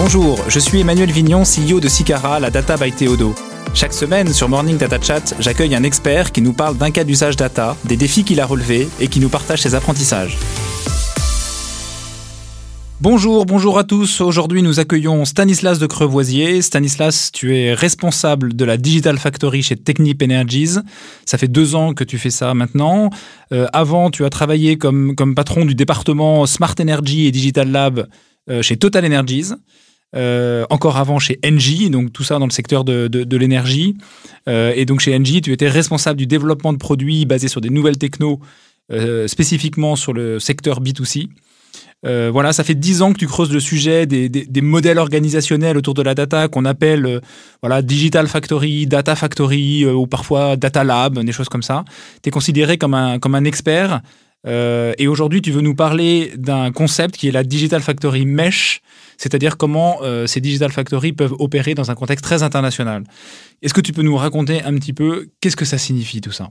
Bonjour, je suis Emmanuel Vignon, CEO de Sicara, la data by Théodo. Chaque semaine sur Morning Data Chat, j'accueille un expert qui nous parle d'un cas d'usage data, des défis qu'il a relevés et qui nous partage ses apprentissages. Bonjour, bonjour à tous. Aujourd'hui, nous accueillons Stanislas de Crevoisier. Stanislas, tu es responsable de la Digital Factory chez Technip Energies. Ça fait deux ans que tu fais ça maintenant. Euh, avant, tu as travaillé comme, patron du département Smart Energy et Digital Lab euh, chez Total Energies. Euh, encore avant chez Engie, donc tout ça dans le secteur de, de, l'énergie. et donc chez Engie, tu étais responsable du développement de produits basés sur des nouvelles technos, spécifiquement sur le secteur B2C. Euh, voilà, ça fait dix ans que tu creuses le sujet des, modèles organisationnels autour de la data qu'on appelle euh, voilà digital factory, data factory euh, ou parfois data lab, des choses comme ça. Tu es considéré comme un, comme un expert. Et aujourd'hui, tu veux nous parler d'un concept qui est la digital factory mesh, c'est-à-dire comment ces digital factory peuvent opérer dans un contexte très international. Est-ce que tu peux nous raconter un petit peu qu'est-ce que ça signifie tout ça?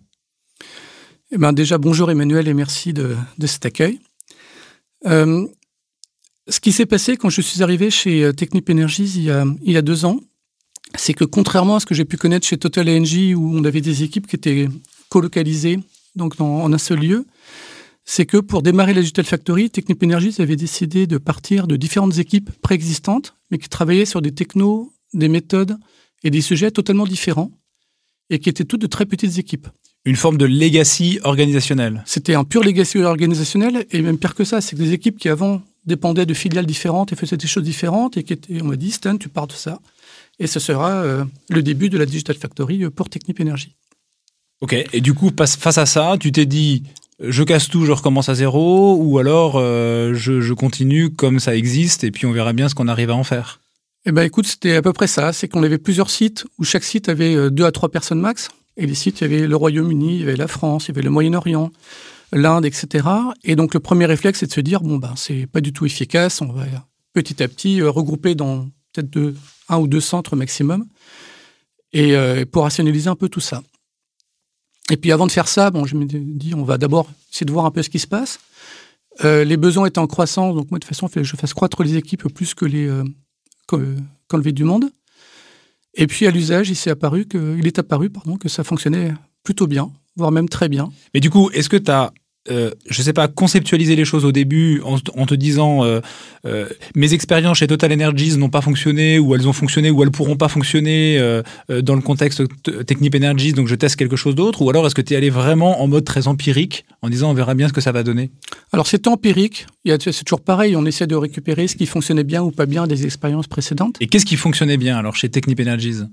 Eh ben déjà, bonjour Emmanuel et merci de, cet accueil. Euh, ce qui s'est passé quand je suis arrivé chez euh, Technip Energies il y a, il y a deux ans, c'est que contrairement à ce que j'ai pu connaître chez Total Energy, où on avait des équipes qui étaient colocalisées donc en un seul lieu, c'est que pour démarrer la Digital Factory, Technip Energies avait décidé de partir de différentes équipes préexistantes, mais qui travaillaient sur des technos, des méthodes et des sujets totalement différents, et qui étaient toutes de très petites équipes une forme de legacy organisationnel. C'était un pur legacy organisationnel, et même pire que ça, c'est que des équipes qui avant dépendaient de filiales différentes et faisaient des choses différentes, et qui étaient, on m'a dit, Stan, tu pars de ça, et ce sera euh, le début de la Digital Factory euh, pour Technip Energy. Ok, et du coup, face à ça, tu t'es dit, je casse tout, je recommence à zéro, ou alors euh, je, continue comme ça existe, et puis on verra bien ce qu'on arrive à en faire Eh ben, écoute, c'était à peu près ça. C'est qu'on avait plusieurs sites où chaque site avait deux à trois personnes max. Et les sites, il y avait le Royaume-Uni, il y avait la France, il y avait le Moyen-Orient, l'Inde, etc. Et donc le premier réflexe, c'est de se dire bon ben c'est pas du tout efficace, on va petit à petit euh, regrouper dans peut-être un ou deux centres maximum, et euh, pour rationaliser un peu tout ça. Et puis avant de faire ça, bon, je me dis on va d'abord essayer de voir un peu ce qui se passe. Euh, les besoins étaient en croissance, donc moi de toute façon, je fasse croître les équipes plus que les qu'enlever du monde. Et puis à l'usage, il s'est apparu que, il est apparu pardon, que ça fonctionnait plutôt bien, voire même très bien. Mais du coup, est-ce que tu as euh, je sais pas, conceptualiser les choses au début en, te disant euh, euh, mes expériences chez Total Energies n'ont pas fonctionné ou elles ont fonctionné ou elles pourront pas fonctionner dans le contexte Technip Energies, donc je teste quelque chose d'autre. Ou alors est-ce que tu es allé vraiment en mode très empirique en disant on verra bien ce que ça va donner? Alors c'est empirique, c'est toujours pareil, on essaie de récupérer ce qui fonctionnait bien ou pas bien des expériences précédentes. Et qu'est-ce qui fonctionnait bien alors chez Technip Energies?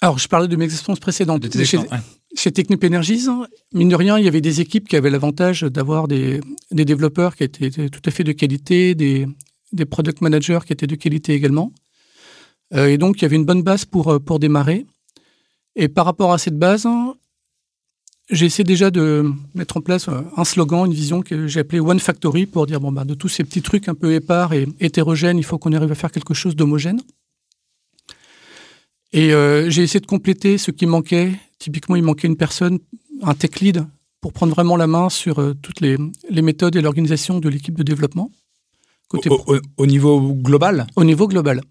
Alors, je parlais de mes expériences précédentes. chez, chez Technip Energies, mine de rien, il y avait des équipes qui avaient l'avantage d'avoir des, développeurs qui étaient tout à fait de qualité, des, product managers qui étaient de qualité également. Euh, et donc, il y avait une bonne base pour, euh, démarrer. Et par rapport à cette base, j'ai essayé déjà de mettre en place euh, un slogan, une vision que j'ai appelée One Factory pour dire bon, bah, de tous ces petits trucs un peu épars et hétérogènes, il faut qu'on arrive à faire quelque chose d'homogène. Et euh, j'ai essayé de compléter ce qui manquait. Typiquement, il manquait une personne, un tech lead, pour prendre vraiment la main sur euh, toutes les, les, méthodes et l'organisation de l'équipe de développement. Côté au, niveau global? Au niveau global.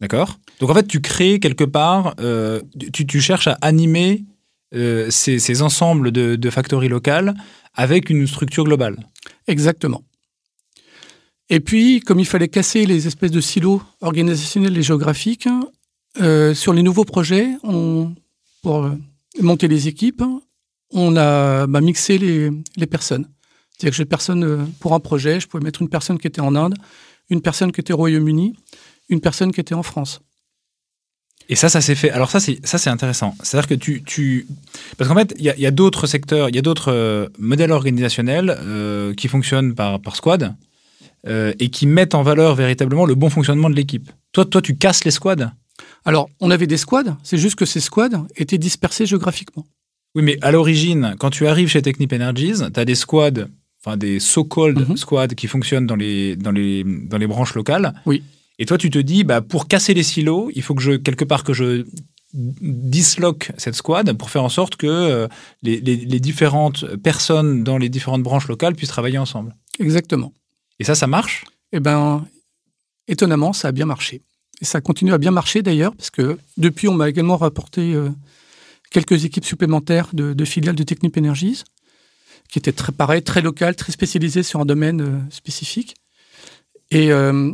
D'accord. Donc en fait, tu crées quelque part, euh, tu, tu, cherches à animer ces, ces, ensembles de, de factories locales avec une structure globale. Exactement. Et puis, comme il fallait casser les espèces de silos organisationnels et géographiques, euh, sur les nouveaux projets, on, pour euh, monter les équipes, on a bah, mixé les, personnes. C'est-à-dire que j'ai personne euh, pour un projet, je pouvais mettre une personne qui était en Inde, une personne qui était au Royaume-Uni, une personne qui était en France. Et ça, ça s'est fait. Alors ça, c'est ça, c'est intéressant. C'est-à-dire que tu, parce qu'en fait, il y a, d'autres secteurs, il y a d'autres modèles organisationnels qui fonctionnent par par squad et qui mettent en valeur véritablement le bon fonctionnement de l'équipe. Toi, toi, tu casses les squads. Alors, on avait des squads, c'est juste que ces squads étaient dispersés géographiquement. Oui, mais à l'origine, quand tu arrives chez Technip Energies, tu as des squads, enfin des so-called mhm. squads qui fonctionnent dans les, dans, les, dans les branches locales. Oui. Et toi, tu te dis, bah, pour casser les silos, il faut que je, quelque part, que je disloque cette squad pour faire en sorte que euh, les, les, différentes personnes dans les différentes branches locales puissent travailler ensemble. Exactement. Et ça, ça marche? Eh ben, étonnamment, ça a bien marché. Ça continue à bien marcher d'ailleurs, parce que depuis, on m'a également rapporté euh, quelques équipes supplémentaires de, filiales de Technip Energies, qui étaient très pareil, très locales, très spécialisées sur un domaine euh, spécifique. Et, euh,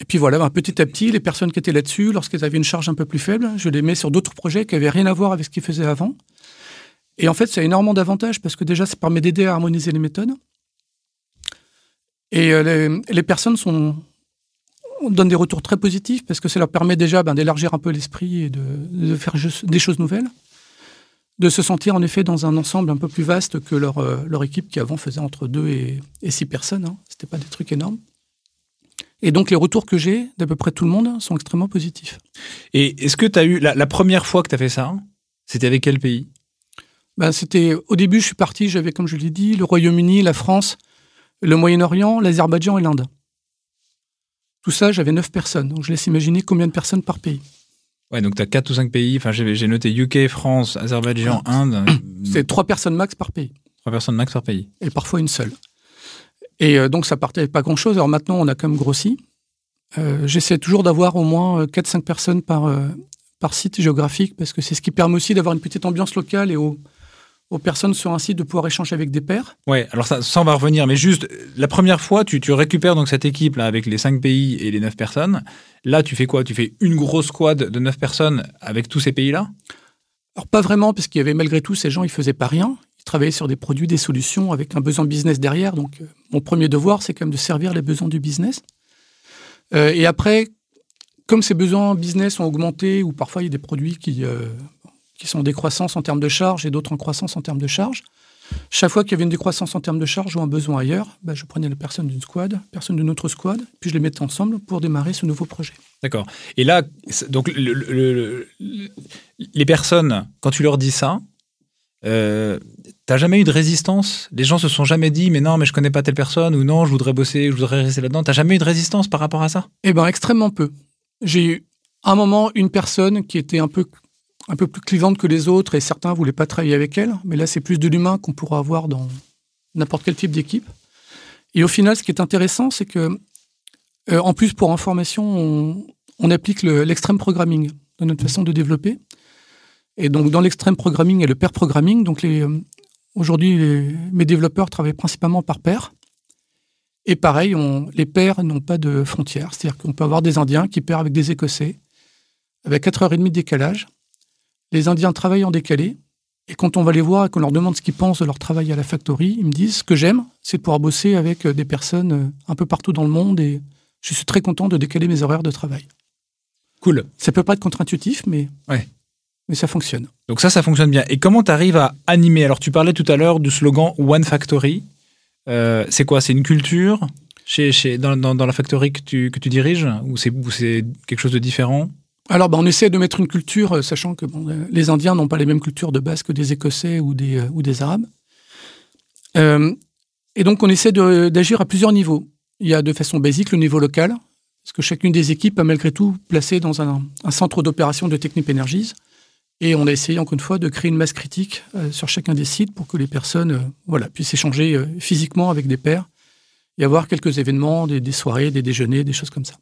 et, puis voilà, ben, petit à petit, les personnes qui étaient là-dessus, lorsqu'elles avaient une charge un peu plus faible, je les mets sur d'autres projets qui n'avaient rien à voir avec ce qu'ils faisaient avant. Et en fait, ça a énormément d'avantages parce que déjà, ça permet d'aider à harmoniser les méthodes. Et les personnes sont, on donne des retours très positifs parce que ça leur permet déjà ben, d'élargir un peu l'esprit et de, faire des choses nouvelles, de se sentir en effet dans un ensemble un peu plus vaste que leur, euh, leur équipe qui avant faisait entre deux et, six personnes. Hein. Ce n'était pas des trucs énormes. Et donc les retours que j'ai d'à peu près tout le monde sont extrêmement positifs. Et est-ce que tu as eu la, première fois que tu as fait ça, c'était avec quel pays? Ben, C'était au début, je suis parti, j'avais comme je l'ai dit, le Royaume-Uni, la France, le Moyen-Orient, l'Azerbaïdjan et l'Inde. Tout ça, j'avais 9 personnes. Donc je laisse imaginer combien de personnes par pays. Ouais, donc tu as 4 ou 5 pays. Enfin, j'ai noté UK, France, Azerbaïdjan, Inde. C'est 3 personnes max par pays. 3 personnes max par pays. Et parfois une seule. Et euh, donc ça partait pas grand-chose. Alors maintenant, on a quand même grossi. Euh, j'essaie toujours d'avoir au moins 4-5 euh, personnes par, par site géographique parce que c'est ce qui permet aussi d'avoir une petite ambiance locale et au, aux personnes sur un site de pouvoir échanger avec des pairs. Ouais, alors ça, ça on va revenir, mais juste la première fois, tu, tu récupères donc cette équipe là avec les 5 pays et les 9 personnes. Là, tu fais quoi? Tu fais une grosse squad de 9 personnes avec tous ces pays-là? Alors pas vraiment, parce qu'il y avait malgré tout ces gens, ils faisaient pas rien. Ils travaillaient sur des produits, des solutions avec un besoin business derrière. Donc euh, mon premier devoir, c'est quand même de servir les besoins du business. Euh, et après, comme ces besoins business ont augmenté, ou parfois il y a des produits qui, euh, qui sont en décroissance en termes de charge et d'autres en croissance en termes de charge. Chaque fois qu'il y avait une décroissance en termes de charge ou un besoin ailleurs, bah, je prenais la personne d'une squad, personne d'une autre squad, puis je les mettais ensemble pour démarrer ce nouveau projet. D'accord. Et là, donc les personnes, quand tu leur dis ça, euh, T'as jamais eu de résistance? Les gens se sont jamais dit, mais non, mais je connais pas telle personne, ou non, je voudrais bosser, je voudrais rester là-dedans. T'as jamais eu de résistance par rapport à ça? Eh ben, extrêmement peu. J'ai eu un moment une personne qui était un peu un peu plus clivante que les autres et certains ne voulaient pas travailler avec elle. Mais là, c'est plus de l'humain qu'on pourra avoir dans n'importe quel type d'équipe. Et au final, ce qui est intéressant, c'est que, euh, en plus, pour information, on, applique l'extrême programming dans notre façon de développer. Et donc, dans l'extrême programming et le pair programming, donc euh, aujourd'hui, mes développeurs travaillent principalement par pair. Et pareil, les pairs n'ont pas de frontières. C'est-à-dire qu'on peut avoir des Indiens qui pairent avec des Écossais, avec 4h30 de décalage les Indiens travaillent en décalé. Et quand on va les voir et qu'on leur demande ce qu'ils pensent de leur travail à la factory, ils me disent ce que j'aime, c'est de pouvoir bosser avec euh, des personnes euh, un peu partout dans le monde et je suis très content de décaler mes horaires de travail. Cool. Ça peut pas être contre-intuitif, mais, ouais. mais ça fonctionne. Donc ça, ça fonctionne bien. Et comment tu arrives à animer? Alors tu parlais tout à l'heure du slogan One Factory. Euh, c'est quoi? C'est une culture chez, chez, dans, dans, la factory que tu, que tu diriges? Ou c'est quelque chose de différent? Alors, ben, on essaie de mettre une culture, euh, sachant que euh, les Indiens n'ont pas les mêmes cultures de base que des Écossais ou des, euh, Arabes. et donc, on essaie d'agir à plusieurs niveaux. Il y a de façon basique le niveau local, parce que chacune des équipes a malgré tout placé dans un, centre d'opération de Technip Energies. Et on a essayé, encore une fois, de créer une masse critique sur chacun des sites pour que les personnes voilà, puissent échanger physiquement avec des pairs et avoir quelques événements, des soirées, des déjeuners, des choses comme ça.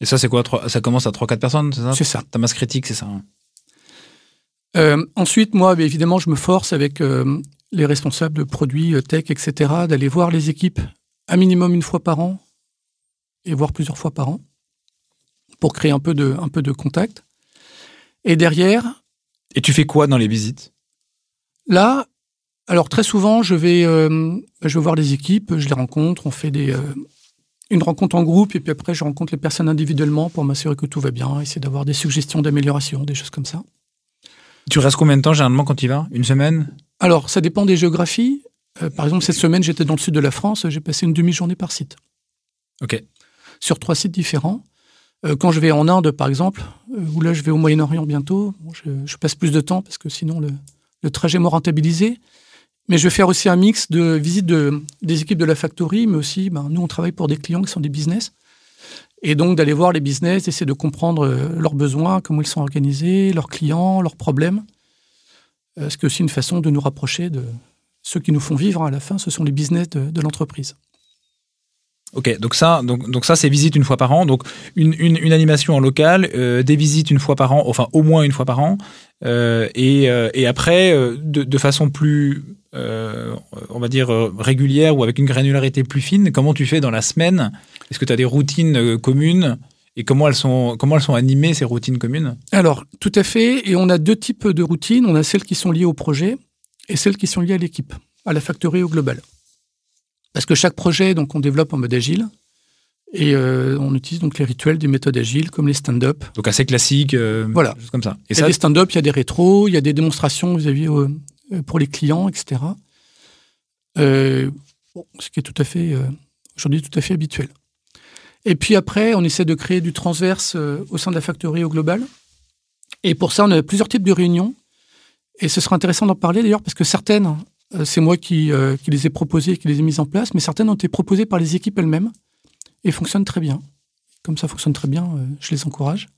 Et ça, c'est quoi Ça commence à 3-4 personnes, c'est ça C'est ça. Ta masse critique, c'est ça hein euh, Ensuite, moi, évidemment, je me force avec euh, les responsables de produits, euh, tech, etc., d'aller voir les équipes un minimum une fois par an et voir plusieurs fois par an pour créer un peu de, un peu de contact. Et derrière. Et tu fais quoi dans les visites? Là, alors très souvent, je vais, je vais voir les équipes, je les rencontre, on fait des, une rencontre en groupe et puis après je rencontre les personnes individuellement pour m'assurer que tout va bien, essayer d'avoir des suggestions d'amélioration, des choses comme ça. Tu restes combien de temps généralement quand tu y vas? Une semaine? Alors ça dépend des géographies. Euh, par exemple, cette semaine j'étais dans le sud de la France, j'ai passé une demi-journée par site. Ok. Sur trois sites différents. Euh, quand je vais en Inde, par exemple, euh, ou là je vais au Moyen-Orient bientôt, je, passe plus de temps parce que sinon le, le trajet m'a rentabilisé. Mais je vais faire aussi un mix de visites de, des équipes de la factory, mais aussi, ben, nous, on travaille pour des clients qui sont des business. Et donc, d'aller voir les business, essayer de comprendre euh, leurs besoins, comment ils sont organisés, leurs clients, leurs problèmes. Euh, ce qui est aussi une façon de nous rapprocher de ceux qui nous font vivre à la fin, ce sont les business de, l'entreprise. Ok, donc ça, donc, ça c'est visite une fois par an. Donc une animation en local, euh, des visites une fois par an, enfin au moins une fois par an. Euh, et, euh, et, après, euh, de, de, façon plus, on va dire, régulière ou avec une granularité plus fine, comment tu fais dans la semaine? Est-ce que tu as des routines communes? Et comment elles, sont, comment elles sont animées, ces routines communes? Alors, tout à fait. Et on a deux types de routines. On a celles qui sont liées au projet et celles qui sont liées à l'équipe, à la factory au global. Parce que chaque projet, donc, on développe en mode agile. Et euh, on utilise donc les rituels des méthodes agiles, comme les stand-up. Donc assez classique, euh, voilà. comme ça. Et il y a des stand-up, il y a des rétros, il y a des démonstrations vis-à-vis euh, pour les clients, etc. Euh, bon, ce qui est tout à fait, aujourd'hui, tout à fait habituel. Et puis après, on essaie de créer du transverse au sein de la factory au global. Et pour ça, on a plusieurs types de réunions. Et ce sera intéressant d'en parler d'ailleurs, parce que certaines euh, c'est moi qui, euh, qui, les ai proposées, qui les ai mises en place, mais certaines ont été proposées par les équipes elles-mêmes et fonctionnent très bien. Comme ça fonctionne très bien, euh, je les encourage.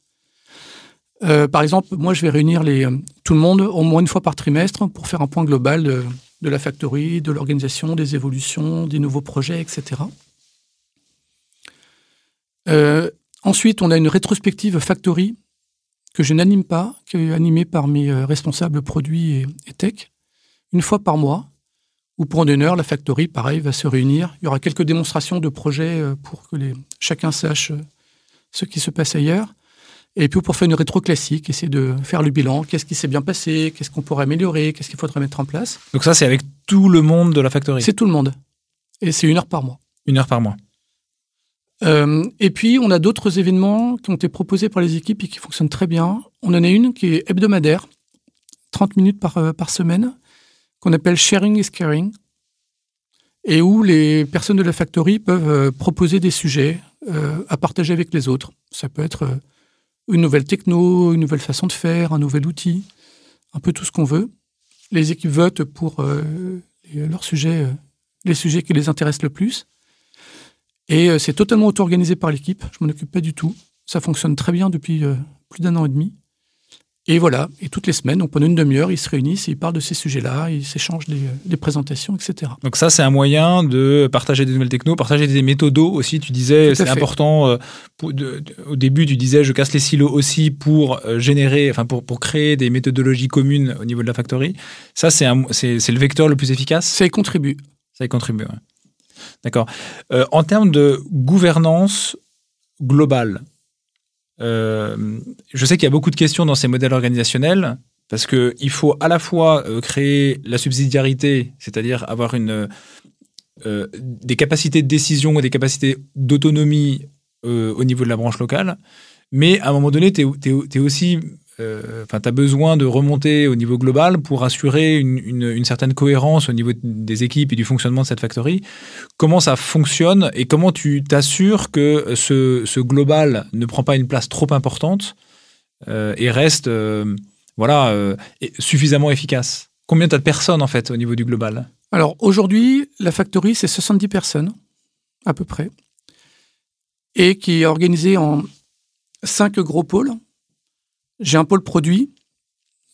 par exemple, moi, je vais réunir les, tout le monde au moins une fois par trimestre pour faire un point global de, la factory, de l'organisation, des évolutions, des nouveaux projets, etc. ensuite, on a une rétrospective factory que je n'anime pas, qui est animée par mes responsables produits et tech une fois par mois, ou pour une heure, la factory, pareil, va se réunir. Il y aura quelques démonstrations de projets euh, pour que les, chacun sache euh, ce qui se passe ailleurs. Et puis pour faire une rétro classique, essayer de faire le bilan, qu'est-ce qui s'est bien passé, qu'est-ce qu'on pourrait améliorer, qu'est-ce qu'il faudrait mettre en place? Donc ça, c'est avec tout le monde de la factory? C'est tout le monde. Et c'est une heure par mois. Une heure par mois. Euh, et puis, on a d'autres événements qui ont été proposés par les équipes et qui fonctionnent très bien. On en a une qui est hebdomadaire, 30 minutes par, par semaine, qu'on appelle sharing is caring, et où les personnes de la factory peuvent euh, proposer des sujets euh, à partager avec les autres. Ça peut être euh, une nouvelle techno, une nouvelle façon de faire, un nouvel outil, un peu tout ce qu'on veut. Les équipes votent pour leurs sujets, les sujets qui les intéressent le plus. Et c'est totalement auto-organisé par l'équipe. Je m'en occupe pas du tout. Ça fonctionne très bien depuis plus d'un an et demi. Et voilà, et toutes les semaines, donc pendant une demi-heure, ils se réunissent, ils parlent de ces sujets-là, ils s'échangent des, présentations, etc. Donc ça, c'est un moyen de partager des nouvelles technos, partager des méthodos aussi. Tu disais, c'est important. Euh, au début, tu disais, je casse les silos aussi pour euh, générer, enfin pour, pour créer des méthodologies communes au niveau de la factory. Ça, c'est le vecteur le plus efficace? Ça y contribue. Ça y contribue. Ouais. D'accord. Euh, en termes de gouvernance globale, euh, je sais qu'il y a beaucoup de questions dans ces modèles organisationnels parce qu'il faut à la fois euh, créer la subsidiarité, c'est-à-dire avoir une, euh, des capacités de décision et des capacités d'autonomie au niveau de la branche locale, mais à un moment donné, tu es, aussi enfin, tu as besoin de remonter au niveau global pour assurer une, certaine cohérence au niveau des équipes et du fonctionnement de cette factory. Comment ça fonctionne et comment tu t'assures que ce, global ne prend pas une place trop importante euh, et reste euh, voilà, suffisamment efficace? Combien tu as de personnes en fait au niveau du global? Alors aujourd'hui, la factory, c'est 70 personnes à peu près et qui est organisée en cinq gros pôles j'ai un pôle produit,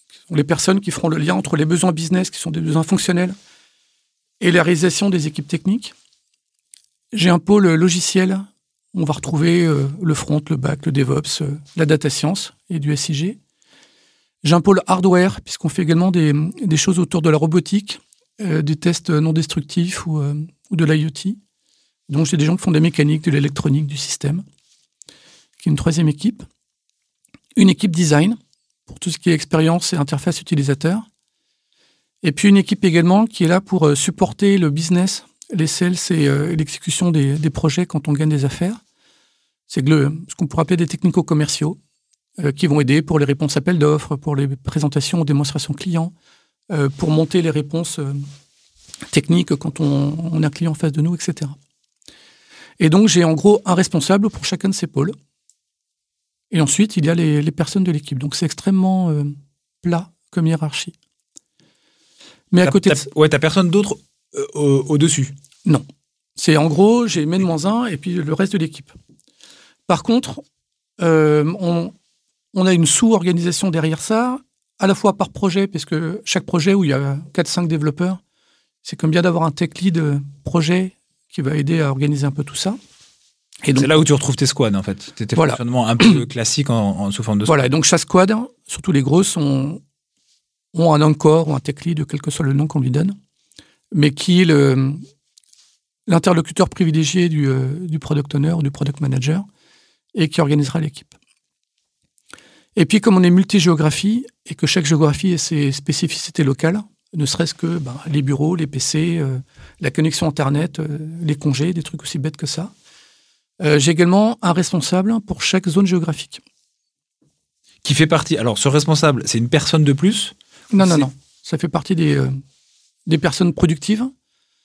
qui sont les personnes qui feront le lien entre les besoins business, qui sont des besoins fonctionnels, et la réalisation des équipes techniques. J'ai un pôle logiciel, on va retrouver euh, le front, le back, le DevOps, euh, la data science et du SIG. J'ai un pôle hardware, puisqu'on fait également des, choses autour de la robotique, euh, des tests non destructifs ou, ou de l'IoT. Donc j'ai des gens qui font des mécaniques, de l'électronique, du système, qui est une troisième équipe une équipe design pour tout ce qui est expérience et interface utilisateur. Et puis une équipe également qui est là pour euh, supporter le business, les sales et euh, l'exécution des, projets quand on gagne des affaires. C'est ce qu'on pourrait appeler des technico-commerciaux euh, qui vont aider pour les réponses appels d'offres, pour les présentations ou démonstrations clients, pour monter les réponses techniques quand on, on, a un client en face de nous, etc. Et donc j'ai en gros un responsable pour chacun de ces pôles. Et ensuite, il y a les, personnes de l'équipe. Donc c'est extrêmement euh, plat comme hiérarchie. Mais à côté de... Ouais, t'as personne d'autre euh, au-dessus? Non. C'est en gros, j'ai mes moins un et puis le reste de l'équipe. Par contre, euh, on, on, a une sous-organisation derrière ça, à la fois par projet, parce que chaque projet où il y a 4-5 développeurs, c'est comme bien d'avoir un tech lead projet qui va aider à organiser un peu tout ça. Et c'est là où tu retrouves tes squads, en fait. Tes voilà. fonctionnements un peu classiques en, sous forme de squad. Voilà, donc chaque squad, surtout les grosses, ont, ont un encore ou un tech lead, quel que soit le nom qu'on lui donne, mais qui est l'interlocuteur privilégié du, euh, du, product owner ou du product manager et qui organisera l'équipe. Et puis, comme on est multi-géographie et que chaque géographie a ses spécificités locales, ne serait-ce que ben, les bureaux, les PC, euh, la connexion Internet, euh, les congés, des trucs aussi bêtes que ça. Euh, j'ai également un responsable pour chaque zone géographique. Qui fait partie. Alors, ce responsable, c'est une personne de plus Non, non, non. Ça fait partie des, des personnes productives.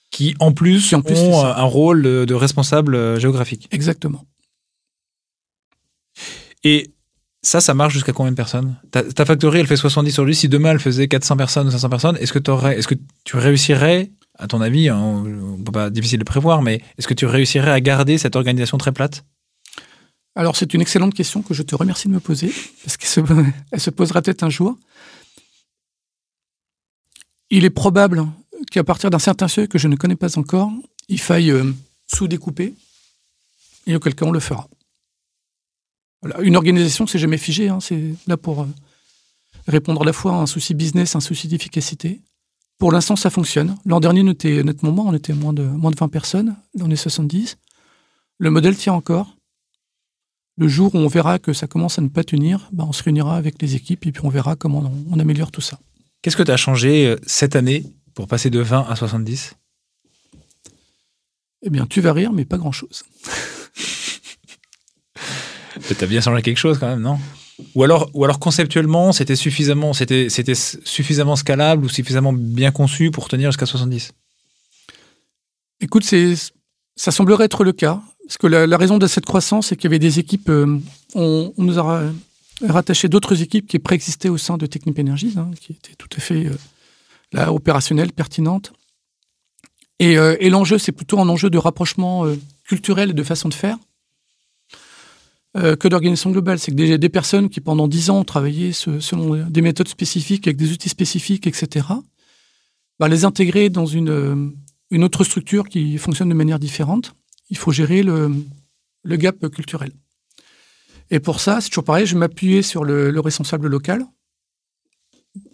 Qui, en plus, en plus ont un rôle de responsable géographique. Exactement. Et ça, ça marche jusqu'à combien de personnes? Ta, ta, factory, elle fait 70 sur lui. Si demain, elle faisait 400 personnes ou 500 personnes, est-ce que, est que tu réussirais, à ton avis, hein, difficile de prévoir, mais est-ce que tu réussirais à garder cette organisation très plate? Alors, c'est une excellente question que je te remercie de me poser, parce qu'elle se, elle se posera peut-être un jour. Il est probable qu'à partir d'un certain seuil que je ne connais pas encore, il faille euh, sous-découper, et auquel cas on le fera. Une organisation, c'est jamais figé. Hein. C'est là pour euh, répondre à la fois à un souci business, un souci d'efficacité. Pour l'instant, ça fonctionne. L'an dernier, on était nettement moins. On était moins de, moins de 20 personnes. Là, on est 70. Le modèle tient encore. Le jour où on verra que ça commence à ne pas tenir, ben, on se réunira avec les équipes et puis on verra comment on, on améliore tout ça. Qu'est-ce que tu as changé euh, cette année pour passer de 20 à 70 Eh bien, tu vas rire, mais pas grand-chose. T'as bien changé quelque chose quand même, non? Ou alors, conceptuellement, c'était suffisamment, scalable ou suffisamment bien conçu pour tenir jusqu'à 70 Écoute, ça semblerait être le cas. Parce que la, raison de cette croissance, c'est qu'il y avait des équipes. Euh, on, nous a rattaché d'autres équipes qui préexistaient au sein de Technip Energies, hein, qui étaient tout à fait euh, là, opérationnelles, pertinentes. Euh, et l'enjeu, c'est plutôt un enjeu de rapprochement culturel et de façon de faire. Euh, que d'organisation globale. C'est que des, personnes qui, pendant dix ans, ont travaillé selon des méthodes spécifiques, avec des outils spécifiques, etc., bah, les intégrer dans une, euh, une autre structure qui fonctionne de manière différente, il faut gérer le, gap culturel. Et pour ça, c'est toujours pareil, je m'appuyais sur le, le, responsable local.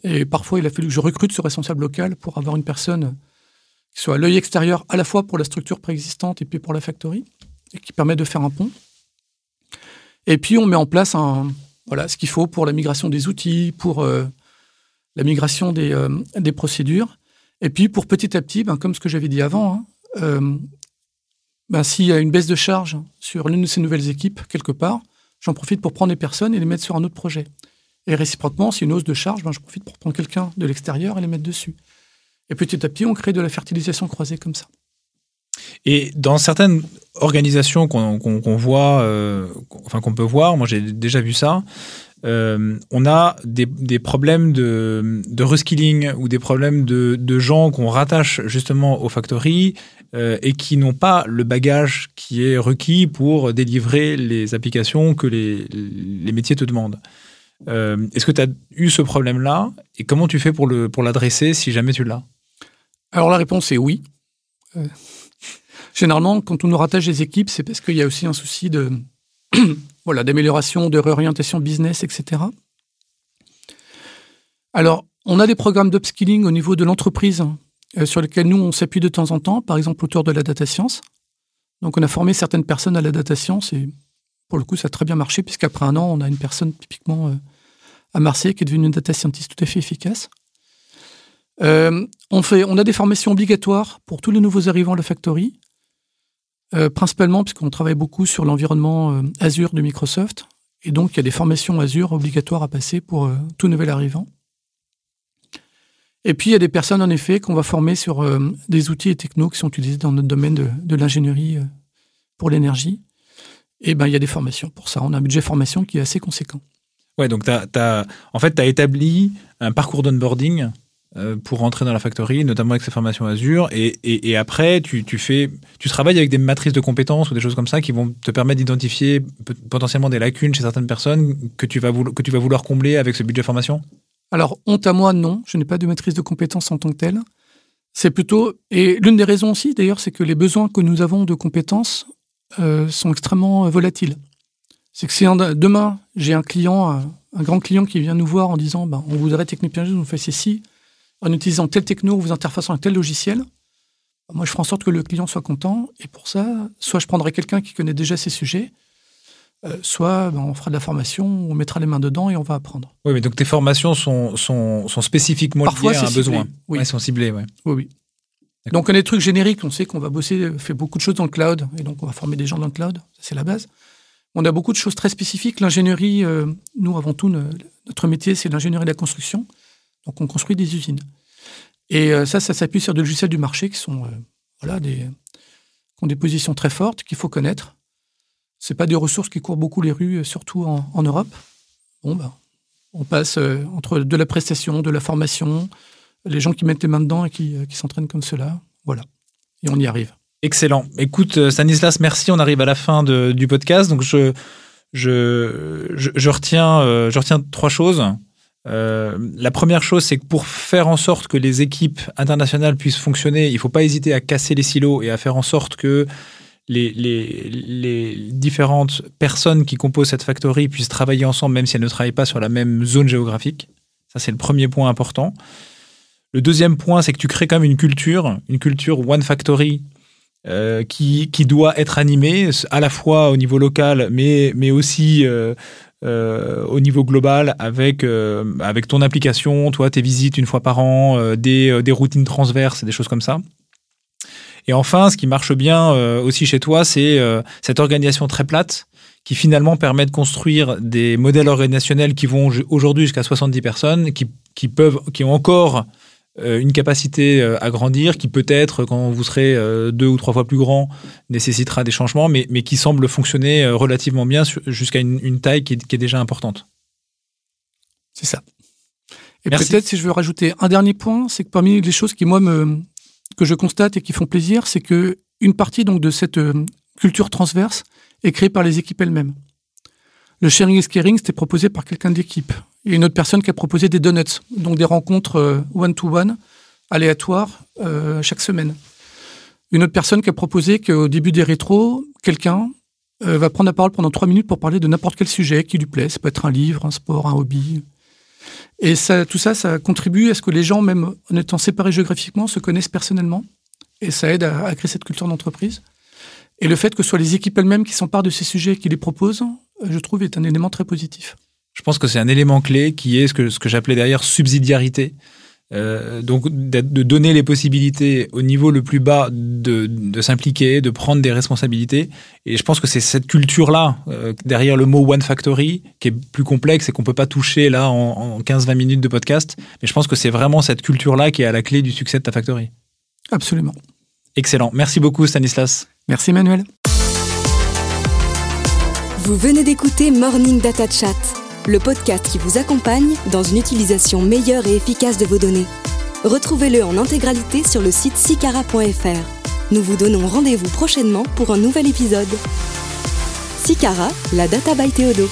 Et parfois, il a fallu que je recrute ce responsable local pour avoir une personne qui soit à l'œil extérieur à la fois pour la structure préexistante et puis pour la factory, et qui permet de faire un pont. Et puis, on met en place voilà, ce qu'il faut pour la migration des outils, pour euh, la migration des, euh, des, procédures. Et puis, pour petit à petit, ben, comme ce que j'avais dit avant, hein, euh, ben, s'il y a une baisse de charge sur l'une de ces nouvelles équipes, quelque part, j'en profite pour prendre des personnes et les mettre sur un autre projet. Et réciproquement, s'il y a une hausse de charge, ben, je profite pour prendre quelqu'un de l'extérieur et les mettre dessus. Et petit à petit, on crée de la fertilisation croisée comme ça. Et dans certaines organisations qu'on voit, euh, enfin qu'on peut voir, moi j'ai déjà vu ça, euh, on a des, problèmes de, reskilling ou des problèmes de, gens qu'on rattache justement aux factories euh, et qui n'ont pas le bagage qui est requis pour délivrer les applications que les, métiers te demandent. Est-ce que tu as eu ce problème-là? Et comment tu fais pour l'adresser pour si jamais tu l'as? Alors la réponse est oui. Généralement, quand on nous rattache des équipes, c'est parce qu'il y a aussi un souci de voilà d'amélioration, de réorientation business, etc. Alors, on a des programmes d'upskilling au niveau de l'entreprise euh, sur lesquels nous, on s'appuie de temps en temps, par exemple autour de la data science. Donc, on a formé certaines personnes à la data science et pour le coup, ça a très bien marché puisqu'après un an, on a une personne typiquement euh, à Marseille qui est devenue une data scientist tout à fait efficace. Euh, on, fait, on a des formations obligatoires pour tous les nouveaux arrivants à la factory. Euh, principalement puisqu'on travaille beaucoup sur l'environnement euh, Azure de Microsoft. Et donc, il y a des formations Azure obligatoires à passer pour euh, tout nouvel arrivant. Et puis, il y a des personnes, en effet, qu'on va former sur des outils et technos qui sont utilisés dans notre domaine de, l'ingénierie pour l'énergie. Et ben, il y a des formations pour ça. On a un budget formation qui est assez conséquent. Ouais, donc as, en fait, tu as établi un parcours d'onboarding euh, pour rentrer dans la factory, notamment avec ces formations Azure. Et, après, tu, travailles avec des matrices de compétences ou des choses comme ça qui vont te permettre d'identifier potentiellement des lacunes chez certaines personnes que tu vas, que vouloir combler avec ce budget formation? Alors, honte à moi, non. Je n'ai pas de maîtrise de compétences en tant que telle. C'est plutôt. Et l'une des raisons aussi, d'ailleurs, c'est que les besoins que nous avons de compétences sont extrêmement volatiles. C'est que si demain, j'ai un client, un, grand client qui vient nous voir en disant ben, on voudrait Technique vous faites ceci, en utilisant tel techno, vous interfaçant avec tel logiciel, moi, je ferai en sorte que le client soit content. Et pour ça, soit je prendrai quelqu'un qui connaît déjà ces sujets, euh, soit ben, on fera de la formation, on mettra les mains dedans et on va apprendre. Oui, mais donc tes formations sont, sont, sont spécifiquement liées à un besoin. Oui. Elles sont ciblées, oui. Oui, oui. Donc on a des trucs génériques, on sait qu'on va bosser, fait beaucoup de choses dans le cloud, et donc on va former des gens dans le cloud, c'est la base. On a beaucoup de choses très spécifiques. L'ingénierie, euh, nous avant tout, notre métier c'est l'ingénierie de la construction, donc on construit des usines. Et euh, ça, ça s'appuie sur des logiciels du marché qui sont voilà, des, qui ont des positions très fortes qu'il faut connaître. C'est pas des ressources qui courent beaucoup les rues, euh, surtout en, Europe. Bon, ben, on passe euh, entre de la prestation, de la formation, les gens qui mettent les mains dedans et qui, euh, s'entraînent comme cela. Voilà. Et on y arrive. Excellent. Écoute, Stanislas, merci. On arrive à la fin du podcast. Donc, je, je, je, retiens, je retiens trois choses. La première chose, c'est que pour faire en sorte que les équipes internationales puissent fonctionner, il ne faut pas hésiter à casser les silos et à faire en sorte que les, les, différentes personnes qui composent cette factory puissent travailler ensemble, même si elles ne travaillent pas sur la même zone géographique. Ça, c'est le premier point important. Le deuxième point, c'est que tu crées quand même une culture, une culture One Factory euh, qui, qui, doit être animée à la fois au niveau local, mais, mais aussi euh, euh, au niveau global avec, avec ton application, toi, tes visites une fois par an, des, des routines transverses, des choses comme ça. Et enfin, ce qui marche bien euh, aussi chez toi, c'est euh, cette organisation très plate qui finalement permet de construire des modèles organisationnels qui vont aujourd'hui jusqu'à 70 personnes, qui, qui, peuvent, qui ont encore euh, une capacité à grandir, qui peut-être, quand vous serez deux ou trois fois plus grand, nécessitera des changements, mais, mais qui semble fonctionner relativement bien jusqu'à une, taille qui est, qui est, déjà importante. C'est ça. Et peut-être si je veux rajouter un dernier point, c'est que parmi les choses qui, moi, me, que je constate et qui font plaisir, c'est que une partie donc de cette euh, culture transverse est créée par les équipes elles-mêmes. Le sharing is caring, c'était proposé par quelqu'un d'équipe. Il y a une autre personne qui a proposé des donuts, donc des rencontres one-to-one, euh, aléatoires, euh, chaque semaine. Une autre personne qui a proposé qu'au début des rétros, quelqu'un va prendre la parole pendant trois minutes pour parler de n'importe quel sujet qui lui plaît. Ça peut être un livre, un sport, un hobby, et tout ça, ça contribue à ce que les gens, même en étant séparés géographiquement, se connaissent personnellement. Et ça aide à, créer cette culture d'entreprise. Et le fait que ce soit les équipes elles-mêmes qui s'emparent de ces sujets et qui les proposent, je trouve, est un élément très positif. Je pense que c'est un élément clé qui est ce que, ce que j'appelais derrière subsidiarité. Euh, donc de donner les possibilités au niveau le plus bas de, de s'impliquer, de prendre des responsabilités. Et je pense que c'est cette culture-là, euh, derrière le mot One Factory, qui est plus complexe et qu'on peut pas toucher là en, en 15-20 minutes de podcast. Mais je pense que c'est vraiment cette culture-là qui est à la clé du succès de ta factory. Absolument. Excellent. Merci beaucoup Stanislas. Merci Emmanuel. Vous venez d'écouter Morning Data Chat le podcast qui vous accompagne dans une utilisation meilleure et efficace de vos données. Retrouvez-le en intégralité sur le site sicara.fr. Nous vous donnons rendez-vous prochainement pour un nouvel épisode. Sicara, la data by Théodo.